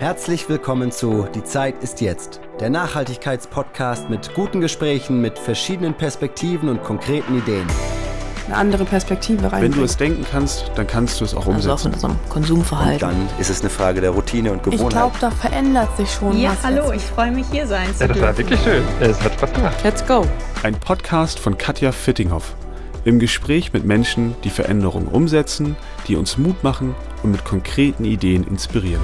Herzlich willkommen zu Die Zeit ist jetzt, der Nachhaltigkeitspodcast mit guten Gesprächen, mit verschiedenen Perspektiven und konkreten Ideen. Eine andere Perspektive rein. Wenn du es denken kannst, dann kannst du es auch umsetzen. Also auch in unserem Konsumverhalten. Und dann ist es eine Frage der Routine und Gewohnheit. Ich glaube, da verändert sich schon ja, was. hallo, jetzt. ich freue mich hier sein zu Ja, das war wirklich schön. Es hat Spaß gemacht. Let's go. Ein Podcast von Katja Fittinghoff. Im Gespräch mit Menschen, die Veränderungen umsetzen, die uns Mut machen und mit konkreten Ideen inspirieren.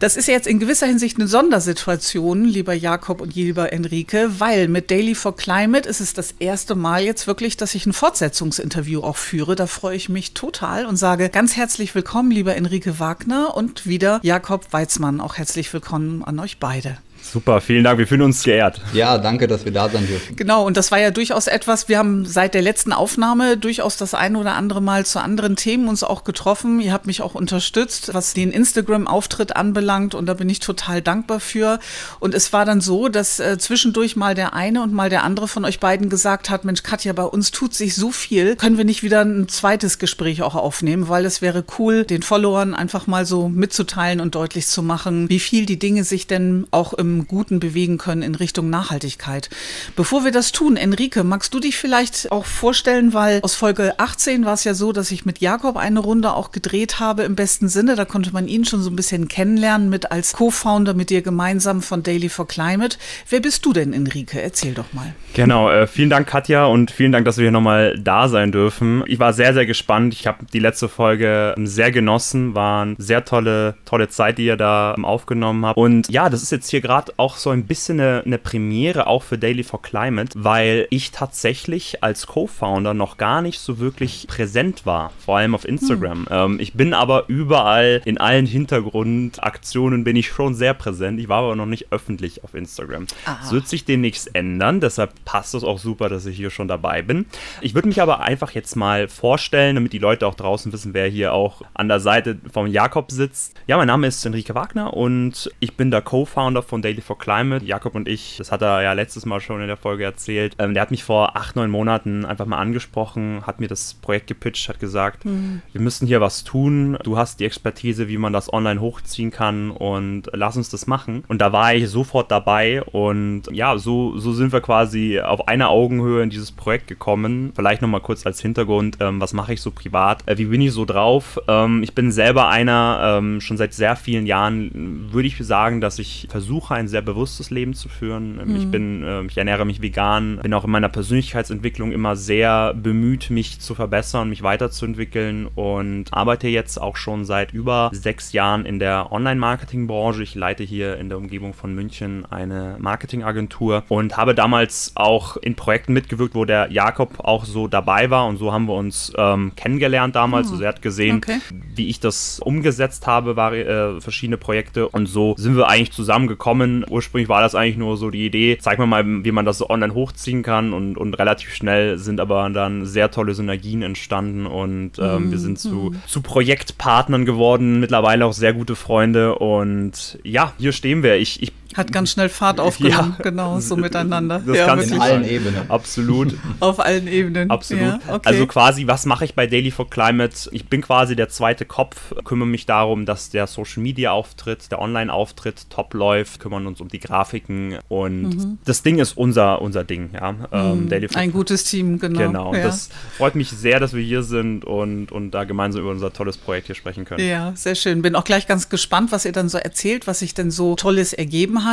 Das ist jetzt in gewisser Hinsicht eine Sondersituation, lieber Jakob und lieber Enrique, weil mit Daily for Climate ist es das erste Mal jetzt wirklich, dass ich ein Fortsetzungsinterview auch führe. Da freue ich mich total und sage ganz herzlich willkommen, lieber Enrique Wagner und wieder Jakob Weizmann. Auch herzlich willkommen an euch beide. Super, vielen Dank. Wir fühlen uns geehrt. Ja, danke, dass wir da sein dürfen. Genau, und das war ja durchaus etwas, wir haben seit der letzten Aufnahme durchaus das ein oder andere Mal zu anderen Themen uns auch getroffen. Ihr habt mich auch unterstützt, was den Instagram-Auftritt anbelangt und da bin ich total dankbar für. Und es war dann so, dass äh, zwischendurch mal der eine und mal der andere von euch beiden gesagt hat, Mensch Katja, bei uns tut sich so viel, können wir nicht wieder ein zweites Gespräch auch aufnehmen, weil es wäre cool, den Followern einfach mal so mitzuteilen und deutlich zu machen, wie viel die Dinge sich denn auch im Guten bewegen können in Richtung Nachhaltigkeit. Bevor wir das tun, Enrique, magst du dich vielleicht auch vorstellen, weil aus Folge 18 war es ja so, dass ich mit Jakob eine Runde auch gedreht habe im besten Sinne. Da konnte man ihn schon so ein bisschen kennenlernen mit als Co-Founder mit dir gemeinsam von Daily for Climate. Wer bist du denn, Enrique? Erzähl doch mal. Genau, äh, vielen Dank, Katja, und vielen Dank, dass wir hier nochmal da sein dürfen. Ich war sehr, sehr gespannt. Ich habe die letzte Folge ähm, sehr genossen. War eine sehr tolle, tolle Zeit, die ihr da ähm, aufgenommen habt. Und ja, das ist jetzt hier gerade auch so ein bisschen eine, eine Premiere auch für Daily for Climate, weil ich tatsächlich als Co-Founder noch gar nicht so wirklich präsent war, vor allem auf Instagram. Ähm, ich bin aber überall in allen Hintergrundaktionen bin ich schon sehr präsent. Ich war aber noch nicht öffentlich auf Instagram. Das wird sich demnächst ändern, deshalb passt es auch super, dass ich hier schon dabei bin. Ich würde mich aber einfach jetzt mal vorstellen, damit die Leute auch draußen wissen, wer hier auch an der Seite von Jakob sitzt. Ja, mein Name ist Enrique Wagner und ich bin der Co-Founder von Daily for Climate. Jakob und ich, das hat er ja letztes Mal schon in der Folge erzählt, ähm, der hat mich vor acht, neun Monaten einfach mal angesprochen, hat mir das Projekt gepitcht, hat gesagt, wir müssen hier was tun. Du hast die Expertise, wie man das online hochziehen kann und lass uns das machen. Und da war ich sofort dabei und ja, so, so sind wir quasi auf einer Augenhöhe in dieses Projekt gekommen. Vielleicht nochmal kurz als Hintergrund, ähm, was mache ich so privat? Äh, wie bin ich so drauf? Ähm, ich bin selber einer, ähm, schon seit sehr vielen Jahren, würde ich sagen, dass ich versuche, ein sehr bewusstes Leben zu führen. Ähm, Ich bin, äh, ich ernähre mich vegan, bin auch in meiner Persönlichkeitsentwicklung immer sehr bemüht, mich zu verbessern, mich weiterzuentwickeln und arbeite jetzt auch schon seit über sechs Jahren in der Online-Marketing-Branche. Ich leite hier in der Umgebung von München eine Marketingagentur und habe damals auch in Projekten mitgewirkt, wo der Jakob auch so dabei war und so haben wir uns ähm, kennengelernt damals. Also er hat gesehen, Okay. wie ich das umgesetzt habe, war, äh, verschiedene Projekte und so sind wir eigentlich zusammengekommen. Ursprünglich war das eigentlich nur so die Idee, zeig mir mal, wie man das so online hochziehen kann und, und relativ schnell sind aber dann sehr tolle Synergien entstanden und ähm, wir sind zu, zu Projektpartnern geworden, mittlerweile auch sehr gute Freunde und ja, hier stehen wir. Ich, ich Hat ganz schnell Fahrt aufgenommen, genau, so miteinander. Das ja, kannst In allen Ebenen. absolut. Auf allen Ebenen. Absolut. Ja, okay. Also quasi, was mache ich bei Daily for Climate? Ich bin quasi der zweite Kopf, kümmere mich darum, dass der Social Media Auftritt, der Online Auftritt top läuft, kümmern uns um die Grafiken und das Ding ist unser, unser Ding, ja. Ähm, Daily for Mhm. Ein gutes Team, genau. Genau. Und ja. das freut mich sehr, dass wir hier sind und, und da gemeinsam über unser tolles Projekt hier sprechen können. Ja, sehr schön. Bin auch gleich ganz gespannt, was ihr dann so erzählt, was sich denn so Tolles ergeben hat.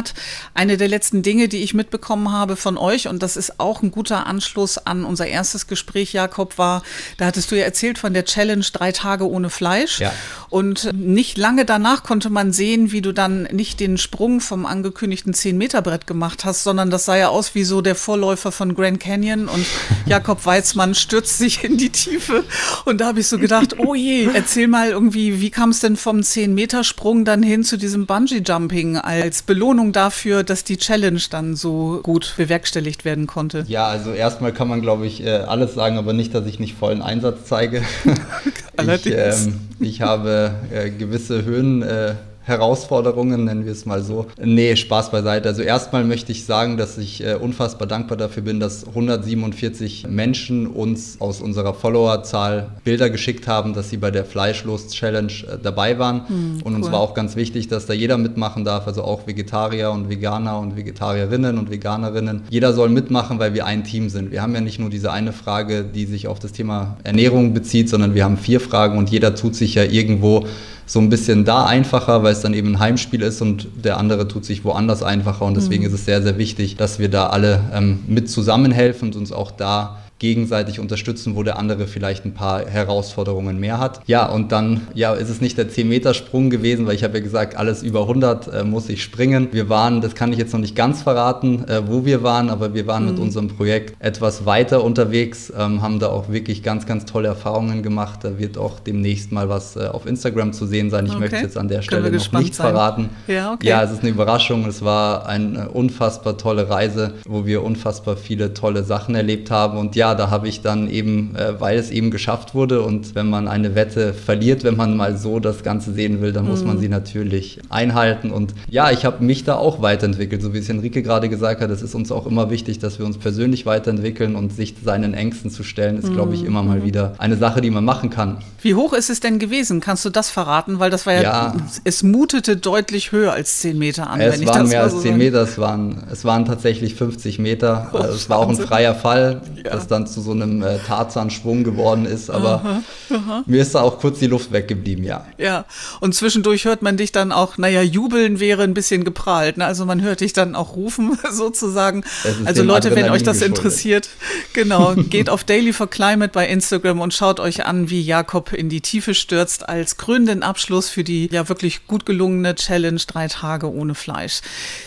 Eine der letzten Dinge, die ich mitbekommen habe von euch, und das ist auch ein guter Anschluss an unser erstes Gespräch, Jakob, war, da hattest du ja erzählt von der Challenge drei Tage ohne Fleisch. Ja. Und nicht lange danach konnte man sehen, wie du dann nicht den Sprung vom angekündigten 10-Meter-Brett gemacht hast, sondern das sah ja aus wie so der Vorläufer von Grand Canyon und Jakob Weizmann stürzt sich in die Tiefe. Und da habe ich so gedacht, oh je, erzähl mal irgendwie, wie kam es denn vom 10-Meter-Sprung dann hin zu diesem Bungee-Jumping als Belohnung dafür, dass die Challenge dann so gut bewerkstelligt werden konnte? Ja, also erstmal kann man, glaube ich, äh, alles sagen, aber nicht, dass ich nicht vollen Einsatz zeige. ich, Allerdings. ähm, ich habe äh, gewisse Höhen äh, Herausforderungen, nennen wir es mal so. Nee, Spaß beiseite. Also erstmal möchte ich sagen, dass ich äh, unfassbar dankbar dafür bin, dass 147 Menschen uns aus unserer Followerzahl Bilder geschickt haben, dass sie bei der Fleischlos-Challenge äh, dabei waren. Hm, und cool. uns war auch ganz wichtig, dass da jeder mitmachen darf, also auch Vegetarier und Veganer und Vegetarierinnen und Veganerinnen. Jeder soll mitmachen, weil wir ein Team sind. Wir haben ja nicht nur diese eine Frage, die sich auf das Thema Ernährung bezieht, sondern wir haben vier Fragen und jeder tut sich ja irgendwo so ein bisschen da einfacher, weil es dann eben ein Heimspiel ist und der andere tut sich woanders einfacher. Und deswegen mhm. ist es sehr, sehr wichtig, dass wir da alle ähm, mit zusammenhelfen und uns auch da gegenseitig unterstützen, wo der andere vielleicht ein paar Herausforderungen mehr hat. Ja, und dann ja, ist es nicht der 10-Meter-Sprung gewesen, weil ich habe ja gesagt, alles über 100 äh, muss ich springen. Wir waren, das kann ich jetzt noch nicht ganz verraten, äh, wo wir waren, aber wir waren mhm. mit unserem Projekt etwas weiter unterwegs, ähm, haben da auch wirklich ganz, ganz tolle Erfahrungen gemacht. Da wird auch demnächst mal was äh, auf Instagram zu sehen sein. Ich okay. möchte jetzt an der Stelle noch nichts sein. verraten. Ja, okay. ja, es ist eine Überraschung. Es war eine unfassbar tolle Reise, wo wir unfassbar viele tolle Sachen erlebt haben. Und ja, ja, da habe ich dann eben, äh, weil es eben geschafft wurde und wenn man eine Wette verliert, wenn man mal so das Ganze sehen will, dann mhm. muss man mhm. sie natürlich einhalten. Und ja, ich habe mich da auch weiterentwickelt, so wie es Henrike gerade gesagt hat. Es ist uns auch immer wichtig, dass wir uns persönlich weiterentwickeln und sich seinen Ängsten zu stellen, ist, mhm. glaube ich, immer mal mhm. wieder eine Sache, die man machen kann. Wie hoch ist es denn gewesen? Kannst du das verraten? Weil das war ja, ja es mutete deutlich höher als 10 Meter an. Es waren mehr als 10 Meter, es waren, es waren tatsächlich 50 Meter. Oh, also es war auch ein freier Fall, ja. dass dann zu so einem äh, Tarzan-Schwung geworden ist. Aber aha, aha. mir ist da auch kurz die Luft weggeblieben, ja. Ja, und zwischendurch hört man dich dann auch, naja, jubeln wäre ein bisschen geprahlt. Ne? Also man hört dich dann auch rufen, sozusagen. Also Leute, wenn euch das interessiert, genau, geht auf Daily for Climate bei Instagram und schaut euch an, wie Jakob in die Tiefe stürzt als krönenden Abschluss für die ja wirklich gut gelungene Challenge drei Tage ohne Fleisch.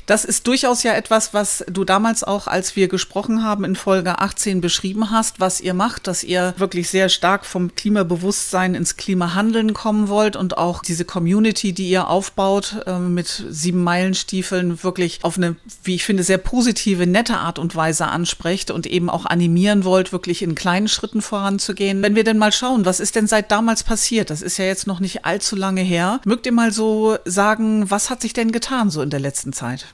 Das ist durchaus ja etwas, was du damals auch, als wir gesprochen haben, in Folge 18 beschrieben hast, was ihr macht, dass ihr wirklich sehr stark vom Klimabewusstsein ins Klimahandeln kommen wollt und auch diese Community, die ihr aufbaut, äh, mit sieben Meilenstiefeln wirklich auf eine, wie ich finde, sehr positive, nette Art und Weise ansprecht und eben auch animieren wollt, wirklich in kleinen Schritten voranzugehen. Wenn wir denn mal schauen, was ist denn seit damals passiert? Das ist ja jetzt noch nicht allzu lange her. Mögt ihr mal so sagen, was hat sich denn getan so in der letzten Zeit?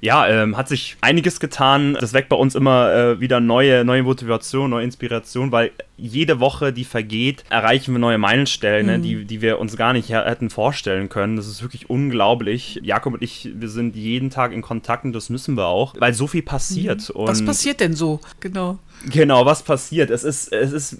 Ja, ähm, hat sich einiges getan. Das weckt bei uns immer äh, wieder neue, neue Motivation, neue Inspiration, weil jede Woche, die vergeht, erreichen wir neue Meilensteine, ne, mhm. die, die wir uns gar nicht hätten vorstellen können. Das ist wirklich unglaublich. Jakob und ich, wir sind jeden Tag in Kontakt und das müssen wir auch, weil so viel passiert. Mhm. Was passiert denn so? Genau. Genau, was passiert? Es ist, es ist,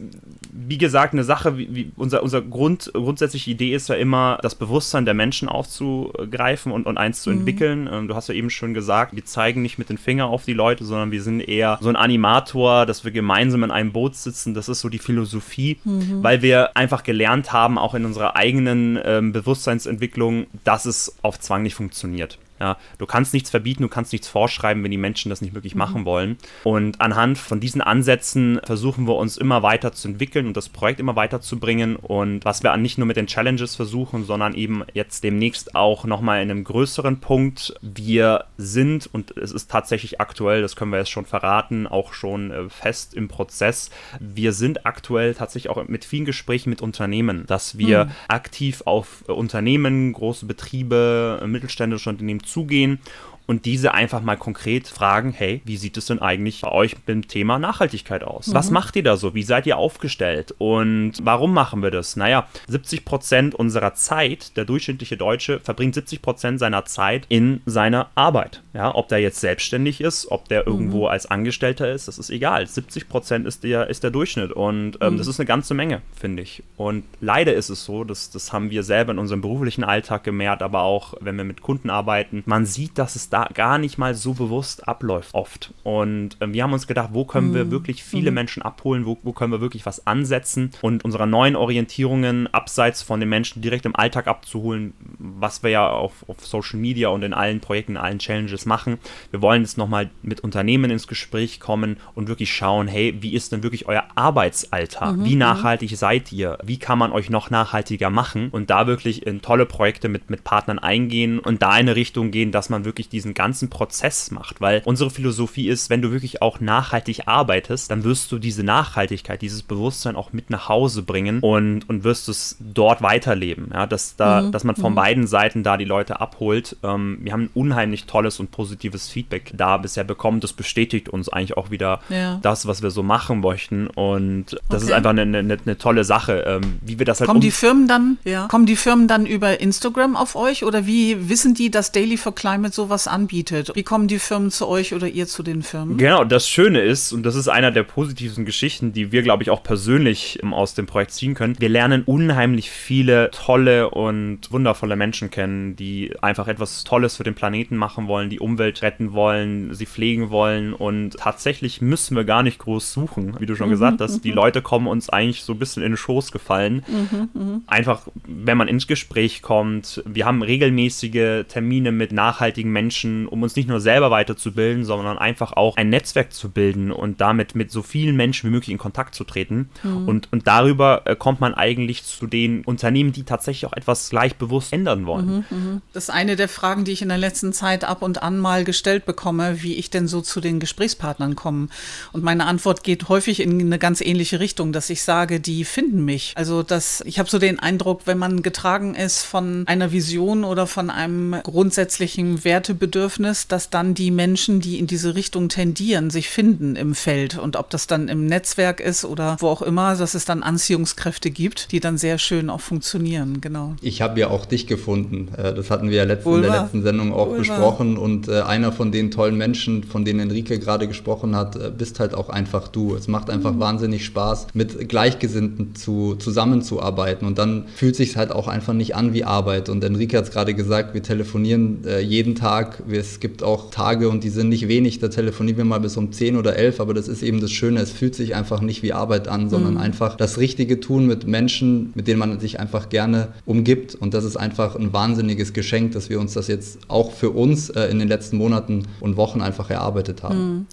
wie gesagt, eine Sache, wie, wie unser, unser Grund, grundsätzliche Idee ist ja immer, das Bewusstsein der Menschen aufzugreifen und, und eins zu mhm. entwickeln. Ähm, du hast ja eben schon gesagt, wir zeigen nicht mit den Fingern auf die Leute, sondern wir sind eher so ein Animator, dass wir gemeinsam in einem Boot sitzen. Das ist so die Philosophie, mhm. weil wir einfach gelernt haben, auch in unserer eigenen ähm, Bewusstseinsentwicklung, dass es auf Zwang nicht funktioniert. Ja, du kannst nichts verbieten, du kannst nichts vorschreiben, wenn die Menschen das nicht wirklich mhm. machen wollen. Und anhand von diesen Ansätzen versuchen wir uns immer weiter zu entwickeln und das Projekt immer weiterzubringen. Und was wir nicht nur mit den Challenges versuchen, sondern eben jetzt demnächst auch nochmal in einem größeren Punkt. Wir sind, und es ist tatsächlich aktuell, das können wir jetzt schon verraten, auch schon äh, fest im Prozess. Wir sind aktuell tatsächlich auch mit vielen Gesprächen mit Unternehmen, dass wir mhm. aktiv auf Unternehmen, große Betriebe, mittelständische Unternehmen zugehen und diese einfach mal konkret fragen, hey, wie sieht es denn eigentlich bei euch mit dem Thema Nachhaltigkeit aus? Mhm. Was macht ihr da so? Wie seid ihr aufgestellt? Und warum machen wir das? Naja, 70 Prozent unserer Zeit, der durchschnittliche Deutsche verbringt 70 Prozent seiner Zeit in seiner Arbeit. Ja, ob der jetzt selbstständig ist, ob der irgendwo mhm. als Angestellter ist, das ist egal. 70 Prozent ist der, ist der Durchschnitt und ähm, mhm. das ist eine ganze Menge, finde ich. Und leider ist es so, dass, das haben wir selber in unserem beruflichen Alltag gemerkt, aber auch wenn wir mit Kunden arbeiten, man sieht, dass es da gar nicht mal so bewusst abläuft oft. Und äh, wir haben uns gedacht, wo können wir mhm. wirklich viele mhm. Menschen abholen, wo, wo können wir wirklich was ansetzen und unserer neuen Orientierungen abseits von den Menschen direkt im Alltag abzuholen, was wir ja auf, auf Social Media und in allen Projekten, in allen Challenges machen. Wir wollen jetzt nochmal mit Unternehmen ins Gespräch kommen und wirklich schauen, hey, wie ist denn wirklich euer Arbeitsalltag? Mhm. Wie mhm. nachhaltig seid ihr? Wie kann man euch noch nachhaltiger machen? Und da wirklich in tolle Projekte mit, mit Partnern eingehen und da in eine Richtung gehen, dass man wirklich diese diesen ganzen Prozess macht, weil unsere Philosophie ist, wenn du wirklich auch nachhaltig arbeitest, dann wirst du diese Nachhaltigkeit, dieses Bewusstsein auch mit nach Hause bringen und, und wirst es dort weiterleben. Ja, dass, da, mhm. dass man von mhm. beiden Seiten da die Leute abholt. Ähm, wir haben ein unheimlich tolles und positives Feedback da bisher bekommen. Das bestätigt uns eigentlich auch wieder ja. das, was wir so machen möchten. Und das okay. ist einfach eine, eine, eine tolle Sache, ähm, wie wir das halt. Kommen die Firmen dann, ja. kommen die Firmen dann über Instagram auf euch oder wie wissen die, dass Daily for Climate sowas anbietet? Wie kommen die Firmen zu euch oder ihr zu den Firmen? Genau, das Schöne ist, und das ist einer der positiven Geschichten, die wir, glaube ich, auch persönlich ähm, aus dem Projekt ziehen können. Wir lernen unheimlich viele tolle und wundervolle Menschen kennen, die einfach etwas Tolles für den Planeten machen wollen, die Umwelt retten wollen, sie pflegen wollen und tatsächlich müssen wir gar nicht groß suchen, wie du schon mhm, gesagt hast. Die mhm. Leute kommen uns eigentlich so ein bisschen in den Schoß gefallen. Mhm, mhm, einfach, wenn man ins Gespräch kommt. Wir haben regelmäßige Termine mit nachhaltigen Menschen, um uns nicht nur selber weiterzubilden, sondern einfach auch ein Netzwerk zu bilden und damit mit so vielen Menschen wie möglich in Kontakt zu treten. Mhm. Und, und darüber äh, kommt man eigentlich zu den Unternehmen, die tatsächlich auch etwas gleich bewusst ändern wollen. Mhm, mhm. Das ist eine der Fragen, die ich in der letzten Zeit ab und an mal gestellt bekomme, wie ich denn so zu den Gesprächspartnern komme. Und meine Antwort geht häufig in eine ganz ähnliche Richtung, dass ich sage, die finden mich. Also dass ich habe so den Eindruck, wenn man getragen ist von einer Vision oder von einem grundsätzlichen Wertebedürfnis, dass dann die Menschen, die in diese Richtung tendieren, sich finden im Feld. Und ob das dann im Netzwerk ist oder wo auch immer, dass es dann Anziehungskräfte gibt, die dann sehr schön auch funktionieren. Genau. Ich habe ja auch dich gefunden. Äh, das hatten wir ja letzten, in der letzten Sendung auch Wohlbar. besprochen. Und äh, einer von den tollen Menschen, von denen Enrique gerade gesprochen hat, äh, bist halt auch einfach du. Es macht einfach mhm. wahnsinnig Spaß, mit Gleichgesinnten zu, zusammenzuarbeiten. Und dann fühlt sich halt auch einfach nicht an wie Arbeit. Und Enrique hat es gerade gesagt, wir telefonieren jeden Tag. Es gibt auch Tage und die sind nicht wenig. Da telefonieren wir mal bis um 10 oder 11. Aber das ist eben das Schöne. Es fühlt sich einfach nicht wie Arbeit an, sondern mhm. einfach das Richtige tun mit Menschen, mit denen man sich einfach gerne umgibt. Und das ist einfach ein wahnsinniges Geschenk, dass wir uns das jetzt auch für uns äh, in den letzten Monaten und Wochen einfach erarbeitet haben. Mhm.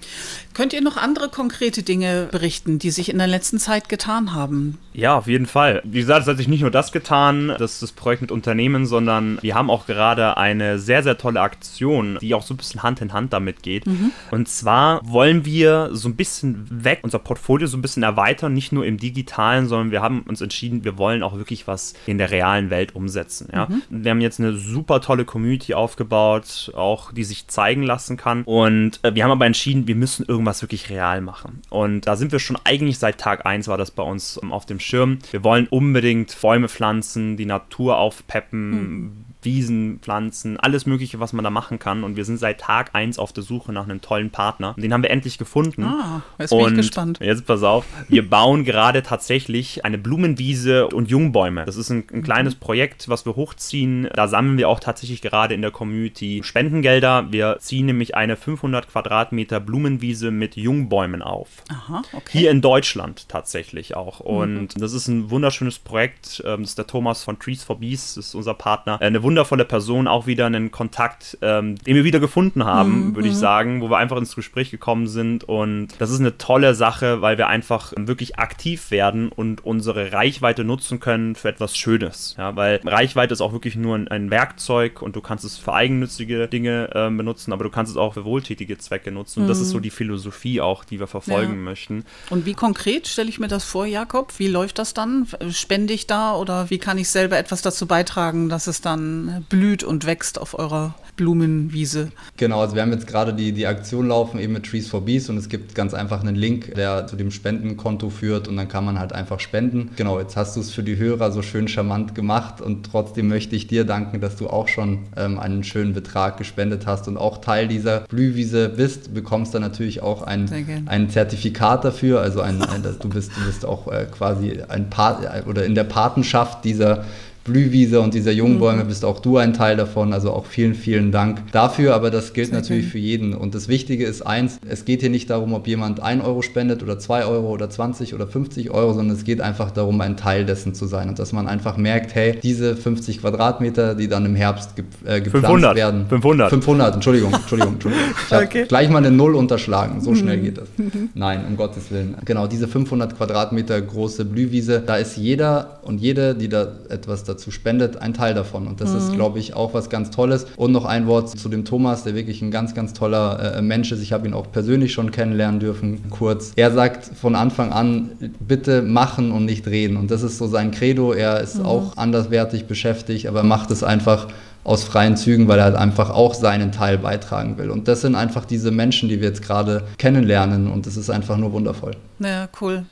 Könnt ihr noch andere konkrete Dinge berichten, die sich in der letzten Zeit getan haben? Ja, auf jeden Fall. Wie gesagt, es hat sich nicht nur das getan, das, das Projekt mit Unternehmen, sondern wir haben auch gerade eine sehr, sehr tolle Aktion, die auch so ein bisschen Hand in Hand damit geht. Mhm. Und zwar wollen wir so ein bisschen weg, unser Portfolio so ein bisschen erweitern, nicht nur im digitalen, sondern wir haben uns entschieden, wir wollen auch wirklich was in der realen Welt umsetzen. Ja? Mhm. Wir haben jetzt eine super tolle Community aufgebaut, auch die sich zeigen lassen kann. Und äh, wir haben aber entschieden, wir müssen irgendwas wirklich real machen. Und da sind wir schon eigentlich seit Tag 1 war das bei uns ähm, auf dem Schirm. Wir wollen unbedingt Bäume pflanzen, die Natur aufpeppen, mhm. Wiesen, Pflanzen, alles Mögliche, was man da machen kann. Und wir sind seit Tag 1 auf der Suche nach einem tollen Partner. Und den haben wir endlich gefunden. Ah, jetzt bin und ich gespannt. Jetzt pass auf, wir bauen gerade tatsächlich eine Blumenwiese und Jungbäume. Das ist ein, ein kleines Projekt, was wir hochziehen. Da sammeln wir auch tatsächlich gerade in der Community Spendengelder. Wir ziehen nämlich eine 500 Quadratmeter Blumenwiese mit Jungbäumen auf. Aha, okay. Hier in Deutschland tatsächlich auch. Und mhm. das ist ein wunderschönes Projekt. Ähm, das ist der Thomas von Trees for Bees, das ist unser Partner. Eine wundervolle Person, auch wieder einen Kontakt, ähm, den wir wieder gefunden haben, mhm. würde ich mhm. sagen, wo wir einfach ins Gespräch gekommen sind. Und das ist eine tolle Sache, weil wir einfach wirklich aktiv werden und unsere Reichweite nutzen können für etwas Schönes. Ja, weil Reichweite ist auch wirklich nur ein, ein Werkzeug und du kannst es für eigennützige Dinge äh, benutzen, aber du kannst es auch für wohltätige Zwecke nutzen. Mhm. Und das ist so mhm. die Philosophie auch, die wir verfolgen ja. möchten. Und wie konkret stelle ich mir das vor, Jakob? Wie läuft das dann? Spende ich da oder wie kann ich selber etwas dazu beitragen, dass es dann blüht und wächst auf eurer Blumenwiese. Genau, also wir haben jetzt gerade die, die Aktion laufen eben mit Trees for Bees und es gibt ganz einfach einen Link, der zu dem Spendenkonto führt und dann kann man halt einfach spenden. Genau, jetzt hast du es für die Hörer so schön charmant gemacht und trotzdem möchte ich dir danken, dass du auch schon ähm, einen schönen Betrag gespendet hast und auch Teil dieser Blühwiese bist. Bekommst dann natürlich auch ein, ein Zertifikat dafür, also ein, ein, du, bist, du bist auch äh, quasi ein Part oder in der Patenschaft dieser Blühwiese und dieser Jungbäume mhm. bist auch du ein Teil davon. Also auch vielen, vielen Dank dafür. Aber das gilt Sehr natürlich für jeden. Und das Wichtige ist eins, es geht hier nicht darum, ob jemand 1 Euro spendet oder 2 Euro oder 20 oder 50 Euro, sondern es geht einfach darum, ein Teil dessen zu sein. Und dass man einfach merkt, hey, diese 50 Quadratmeter, die dann im Herbst ge äh, gepflanzt 500, werden. 500. 500, Entschuldigung, Entschuldigung, Entschuldigung. Ich habe okay. gleich mal eine Null unterschlagen. So schnell mhm. geht das. Nein, um Gottes Willen. Genau, diese 500 Quadratmeter große Blühwiese, da ist jeder und jede, die da etwas dazu, spendet einen Teil davon. Und das mhm. ist, glaube ich, auch was ganz Tolles. Und noch ein Wort zu dem Thomas, der wirklich ein ganz, ganz toller äh, Mensch ist. Ich habe ihn auch persönlich schon kennenlernen dürfen, kurz. Er sagt von Anfang an, bitte machen und nicht reden. Und das ist so sein Credo. Er ist mhm. auch anderswertig beschäftigt, aber macht es einfach aus freien Zügen, weil er halt einfach auch seinen Teil beitragen will. Und das sind einfach diese Menschen, die wir jetzt gerade kennenlernen und das ist einfach nur wundervoll. Ja, cool.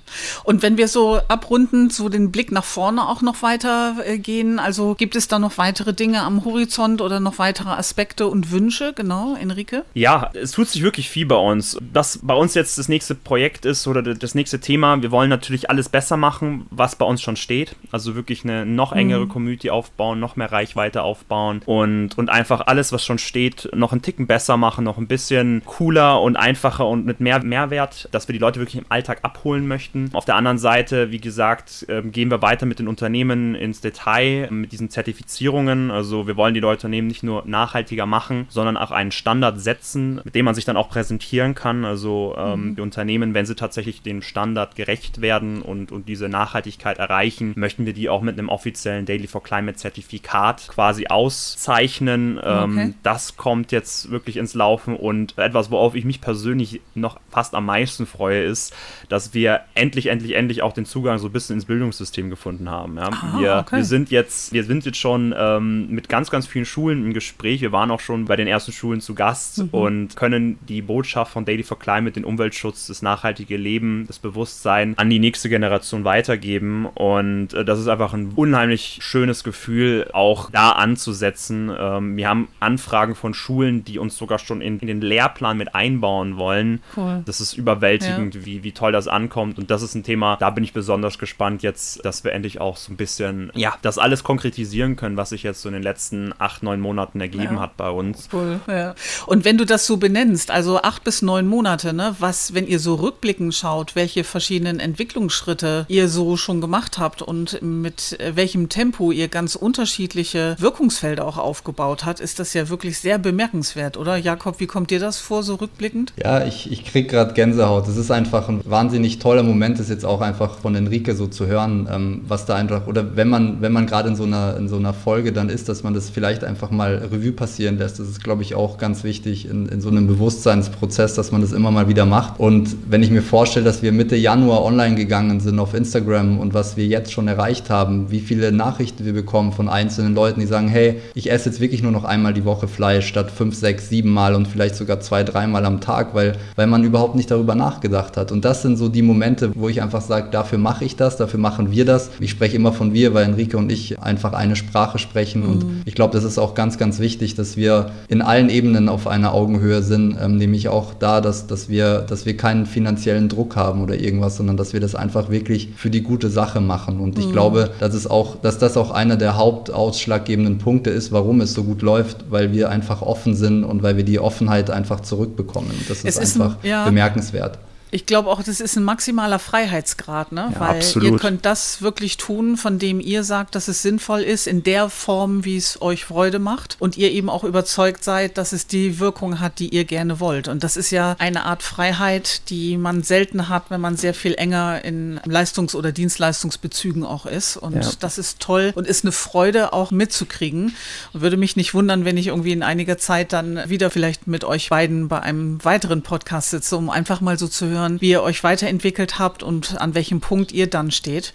Und wenn wir so abrunden, so den Blick nach vorne auch noch weiter äh, gehen, also gibt es da noch weitere Dinge am Horizont oder noch weitere Aspekte und Wünsche? Genau, Enrique? Ja, es tut sich wirklich viel bei uns. Was bei uns jetzt das nächste Projekt ist oder das nächste Thema, wir wollen natürlich alles besser machen, was bei uns schon steht. Also wirklich eine noch engere mhm. Community aufbauen, noch mehr Reichweite aufbauen und, und einfach alles, was schon steht, noch einen Ticken besser machen, noch ein bisschen cooler und einfacher und mit mehr Mehrwert, dass wir die Leute wirklich im Alltag abholen möchten. Auf der anderen Seite, wie gesagt, ähm, gehen wir weiter mit den Unternehmen ins Detail, mit diesen Zertifizierungen. Also wir wollen die Unternehmen nicht nur nachhaltiger machen, sondern auch einen Standard setzen, mit dem man sich dann auch präsentieren kann. Also ähm, mhm. die Unternehmen, wenn sie tatsächlich dem Standard gerecht werden und, und diese Nachhaltigkeit erreichen, möchten wir die auch mit einem offiziellen Daily for Climate Zertifikat quasi aus auszeichnen. Ähm, okay. Das kommt jetzt wirklich ins Laufen und etwas, worauf ich mich persönlich noch fast am meisten freue, ist, dass wir endlich, endlich, endlich auch den Zugang so ein bisschen ins Bildungssystem gefunden haben. Ja? Ah, wir, okay. wir, sind jetzt, wir sind jetzt schon ähm, mit ganz, ganz vielen Schulen im Gespräch. Wir waren auch schon bei den ersten Schulen zu Gast mhm. und können die Botschaft von Daily for Climate, den Umweltschutz, das nachhaltige Leben, das Bewusstsein an die nächste Generation weitergeben. Und äh, das ist einfach ein unheimlich schönes Gefühl, auch da anzusetzen umsetzen. Ähm, wir haben Anfragen von Schulen, die uns sogar schon in, in den Lehrplan mit einbauen wollen. Cool. Das ist überwältigend, ja. wie, wie toll das ankommt. Und das ist ein Thema, da bin ich besonders gespannt jetzt, dass wir endlich auch so ein bisschen, ja, das alles konkretisieren können, was sich jetzt so in den letzten acht, neun Monaten ergeben ja. hat bei uns. Cool, ja. Und wenn du das so benennst, also acht bis neun Monate, ne, was, wenn ihr so rückblickend schaut, welche verschiedenen Entwicklungsschritte ihr so schon gemacht habt und mit welchem Tempo ihr ganz unterschiedliche Wirkungsfelder auch aufgebaut hat, ist das ja wirklich sehr bemerkenswert, oder? Jakob, wie kommt dir das vor, so rückblickend? Ja, ich, ich kriege gerade Gänsehaut. Es ist einfach ein wahnsinnig toller Moment, das jetzt auch einfach von Enrique so zu hören, ähm, was da einfach, oder wenn man, wenn man gerade in so einer, in so einer Folge dann ist, dass man das vielleicht einfach mal Revue passieren lässt. Das ist, glaube ich, auch ganz wichtig in, in so einem Bewusstseinsprozess, dass man das immer mal wieder macht. Und wenn ich mir vorstelle, dass wir Mitte Januar online gegangen sind auf Instagram und was wir jetzt schon erreicht haben, wie viele Nachrichten wir bekommen von einzelnen Leuten, die sagen, hey, ich esse jetzt wirklich nur noch einmal die Woche Fleisch statt fünf, sechs, sieben Mal und vielleicht sogar zwei, dreimal am Tag, weil, weil man überhaupt nicht darüber nachgedacht hat. Und das sind so die Momente, wo ich einfach sage, dafür mache ich das, dafür machen wir das. Ich spreche immer von wir, weil Enrique und ich einfach eine Sprache sprechen. Mhm. Und ich glaube, das ist auch ganz, ganz wichtig, dass wir in allen Ebenen auf einer Augenhöhe sind, ähm, nämlich auch da, dass, dass, wir, dass wir keinen finanziellen Druck haben oder irgendwas, sondern dass wir das einfach wirklich für die gute Sache machen. Und ich mhm. glaube, dass, es auch, dass das auch einer der hauptausschlaggebenden Punkte ist, warum es so gut läuft, weil wir einfach offen sind und weil wir die Offenheit einfach zurückbekommen. Das ist, ist einfach ein, ja. bemerkenswert. Ich glaube auch, das ist ein maximaler Freiheitsgrad, ne? Ja, Weil absolut. ihr könnt das wirklich tun, von dem ihr sagt, dass es sinnvoll ist, in der Form, wie es euch Freude macht. Und ihr eben auch überzeugt seid, dass es die Wirkung hat, die ihr gerne wollt. Und das ist ja eine Art Freiheit, die man selten hat, wenn man sehr viel enger in Leistungs- oder Dienstleistungsbezügen auch ist. Und ja. das ist toll und ist eine Freude auch mitzukriegen. Und würde mich nicht wundern, wenn ich irgendwie in einiger Zeit dann wieder vielleicht mit euch beiden bei einem weiteren Podcast sitze, um einfach mal so zu hören, hören, wie ihr euch weiterentwickelt habt und an welchem Punkt ihr dann steht.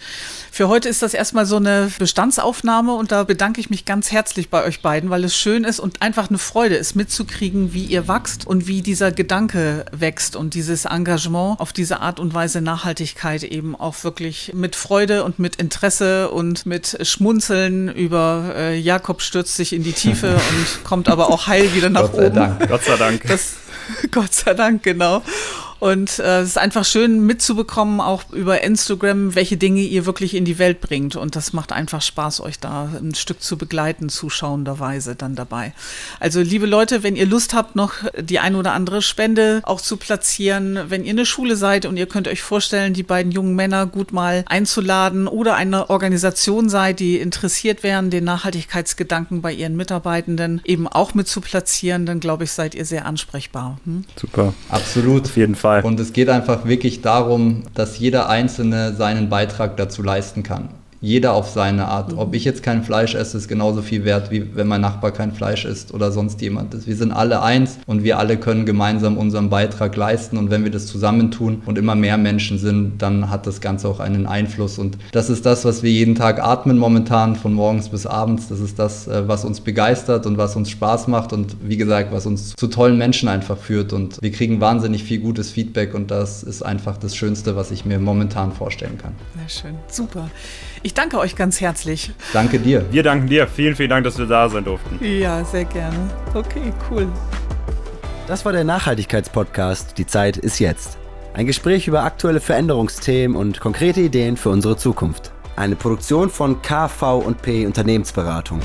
Für heute ist das erstmal so eine Bestandsaufnahme und da bedanke ich mich ganz herzlich bei euch beiden, weil es schön ist und einfach eine Freude ist, mitzukriegen, wie ihr wachst und wie dieser Gedanke wächst und dieses Engagement auf diese Art und Weise Nachhaltigkeit eben auch wirklich mit Freude und mit Interesse und mit Schmunzeln über äh, Jakob stürzt sich in die Tiefe und kommt aber auch heil wieder nach Gott sei oben. Dank. Gott sei Dank. Das, Gott sei Dank, genau. Und äh, es ist einfach schön mitzubekommen, auch über Instagram, welche Dinge ihr wirklich in die Welt bringt. Und das macht einfach Spaß, euch da ein Stück zu begleiten, zuschauenderweise dann dabei. Also, liebe Leute, wenn ihr Lust habt, noch die ein oder andere Spende auch zu platzieren, wenn ihr eine Schule seid und ihr könnt euch vorstellen, die beiden jungen Männer gut mal einzuladen oder eine Organisation seid, die interessiert wären, den Nachhaltigkeitsgedanken bei ihren Mitarbeitenden eben auch mit zu platzieren, dann glaube ich, seid ihr sehr ansprechbar. Hm? Super. Absolut. Auf jeden Fall. Fall. Und es geht einfach wirklich darum, dass jeder Einzelne seinen Beitrag dazu leisten kann. Jeder auf seine Art. Mhm. Ob ich jetzt kein Fleisch esse, ist genauso viel wert, wie wenn mein Nachbar kein Fleisch isst oder sonst jemand ist. Wir sind alle eins und wir alle können gemeinsam unseren Beitrag leisten. Und wenn wir das zusammentun und immer mehr Menschen sind, dann hat das Ganze auch einen Einfluss. Und das ist das, was wir jeden Tag atmen momentan, von morgens bis abends. Das ist das, äh, was uns begeistert und was uns Spaß macht und wie gesagt, was uns zu tollen Menschen einfach führt. Und wir kriegen wahnsinnig viel gutes Feedback und das ist einfach das Schönste, was ich mir momentan vorstellen kann. Sehr schön, super. Ich danke euch ganz herzlich. Danke dir. Wir danken dir. Vielen, vielen Dank, dass wir da sein durften. Ja, sehr gerne. Okay, cool. Das war der Nachhaltigkeitspodcast. Die Zeit ist jetzt. Ein Gespräch über aktuelle Veränderungsthemen und konkrete Ideen für unsere Zukunft. Eine Produktion von KV&P Unternehmensberatung.